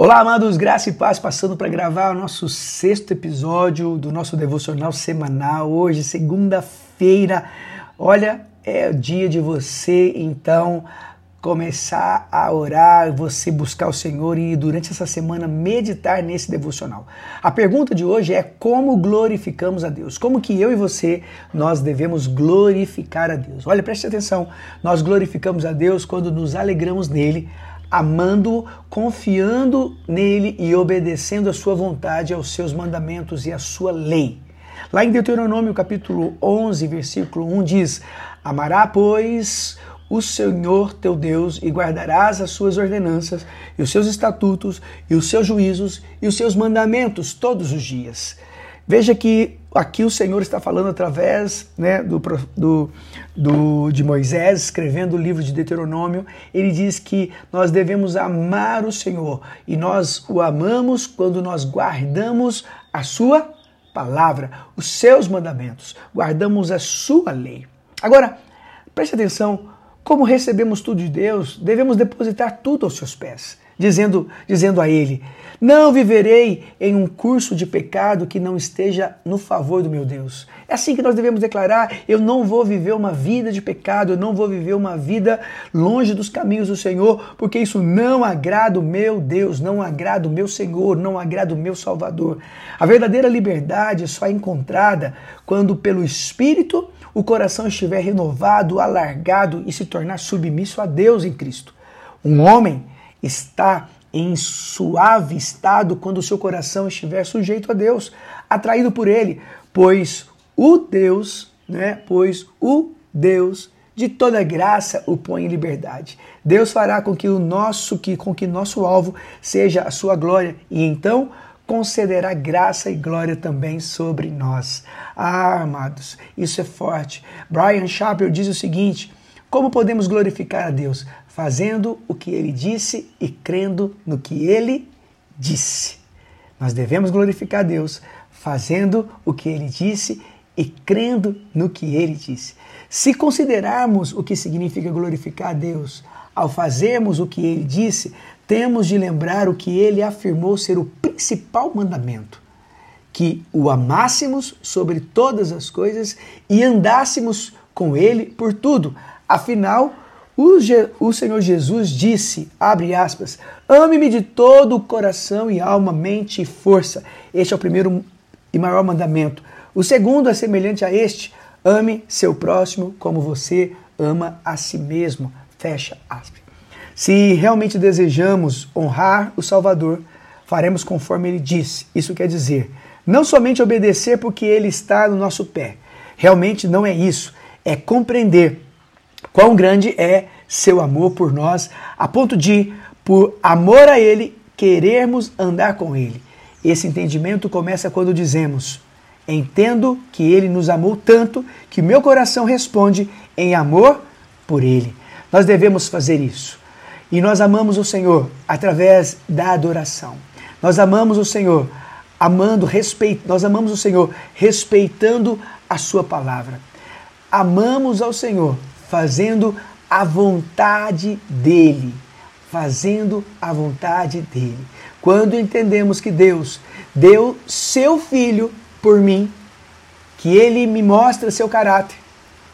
Olá, amados, graça e paz, passando para gravar o nosso sexto episódio do nosso devocional semanal. Hoje, segunda-feira. Olha, é o dia de você, então, começar a orar, você buscar o Senhor e durante essa semana meditar nesse devocional. A pergunta de hoje é como glorificamos a Deus? Como que eu e você nós devemos glorificar a Deus? Olha, preste atenção. Nós glorificamos a Deus quando nos alegramos nele amando, confiando nele e obedecendo a sua vontade, aos seus mandamentos e à sua lei. Lá em Deuteronômio capítulo 11, versículo 1 diz: Amará, pois, o Senhor teu Deus e guardarás as suas ordenanças e os seus estatutos e os seus juízos e os seus mandamentos todos os dias. Veja que aqui o Senhor está falando através né, do, do, do, de Moisés, escrevendo o livro de Deuteronômio. Ele diz que nós devemos amar o Senhor e nós o amamos quando nós guardamos a sua palavra, os seus mandamentos, guardamos a sua lei. Agora, preste atenção, como recebemos tudo de Deus, devemos depositar tudo aos seus pés dizendo, dizendo a ele: Não viverei em um curso de pecado que não esteja no favor do meu Deus. É assim que nós devemos declarar: Eu não vou viver uma vida de pecado, eu não vou viver uma vida longe dos caminhos do Senhor, porque isso não agrada o meu Deus, não agrada o meu Senhor, não agrada o meu Salvador. A verdadeira liberdade só é encontrada quando, pelo Espírito, o coração estiver renovado, alargado e se tornar submisso a Deus em Cristo. Um homem está em suave estado quando o seu coração estiver sujeito a Deus, atraído por ele, pois o Deus, né, pois o Deus de toda graça o põe em liberdade. Deus fará com que o nosso que com que nosso alvo seja a sua glória e então concederá graça e glória também sobre nós. Ah, amados, isso é forte. Brian Chappell diz o seguinte: como podemos glorificar a Deus? Fazendo o que ele disse e crendo no que ele disse. Nós devemos glorificar Deus fazendo o que ele disse e crendo no que ele disse. Se considerarmos o que significa glorificar Deus, ao fazermos o que ele disse, temos de lembrar o que ele afirmou ser o principal mandamento: que o amássemos sobre todas as coisas e andássemos com ele por tudo, Afinal, o, o Senhor Jesus disse, abre aspas, ame-me de todo o coração e alma, mente e força. Este é o primeiro e maior mandamento. O segundo é semelhante a este, ame seu próximo como você ama a si mesmo. Fecha aspas. Se realmente desejamos honrar o Salvador, faremos conforme ele disse. Isso quer dizer, não somente obedecer porque ele está no nosso pé. Realmente não é isso. É compreender Quão grande é seu amor por nós, a ponto de, por amor a Ele, querermos andar com Ele. Esse entendimento começa quando dizemos: Entendo que Ele nos amou tanto que meu coração responde em amor por Ele. Nós devemos fazer isso. E nós amamos o Senhor através da adoração. Nós amamos o Senhor amando, respeito, nós amamos o Senhor respeitando a sua palavra. Amamos ao Senhor fazendo a vontade dele. Fazendo a vontade dele. Quando entendemos que Deus deu seu filho por mim, que ele me mostra seu caráter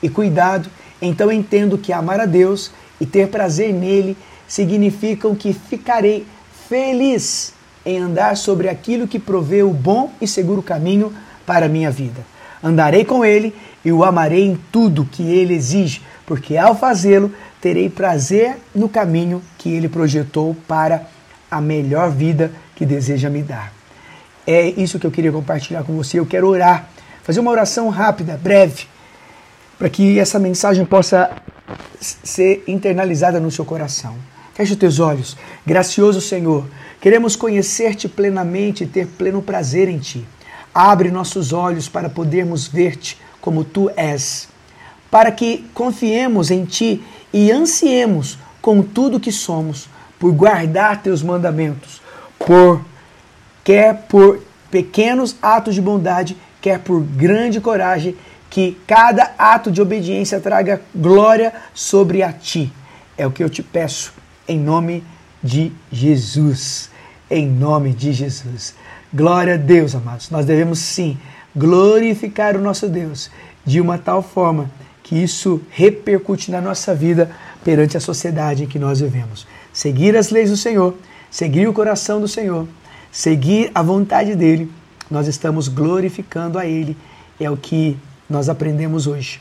e cuidado, então entendo que amar a Deus e ter prazer nele significam que ficarei feliz em andar sobre aquilo que provê o bom e seguro caminho para a minha vida. Andarei com ele e o amarei em tudo que ele exige, porque ao fazê-lo terei prazer no caminho que ele projetou para a melhor vida que deseja me dar. É isso que eu queria compartilhar com você. Eu quero orar, fazer uma oração rápida, breve, para que essa mensagem possa ser internalizada no seu coração. Feche os teus olhos. Gracioso Senhor, queremos conhecer-te plenamente e ter pleno prazer em ti. Abre nossos olhos para podermos ver-te como tu és para que confiemos em Ti e ansiemos com tudo que somos por guardar Teus mandamentos, por quer por pequenos atos de bondade, quer por grande coragem, que cada ato de obediência traga glória sobre a Ti. É o que eu te peço, em nome de Jesus. Em nome de Jesus. Glória a Deus, amados. Nós devemos sim glorificar o nosso Deus de uma tal forma que isso repercute na nossa vida perante a sociedade em que nós vivemos. Seguir as leis do Senhor, seguir o coração do Senhor, seguir a vontade dele, nós estamos glorificando a Ele. É o que nós aprendemos hoje.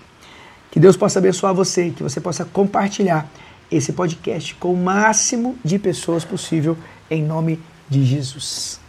Que Deus possa abençoar você, que você possa compartilhar esse podcast com o máximo de pessoas possível, em nome de Jesus.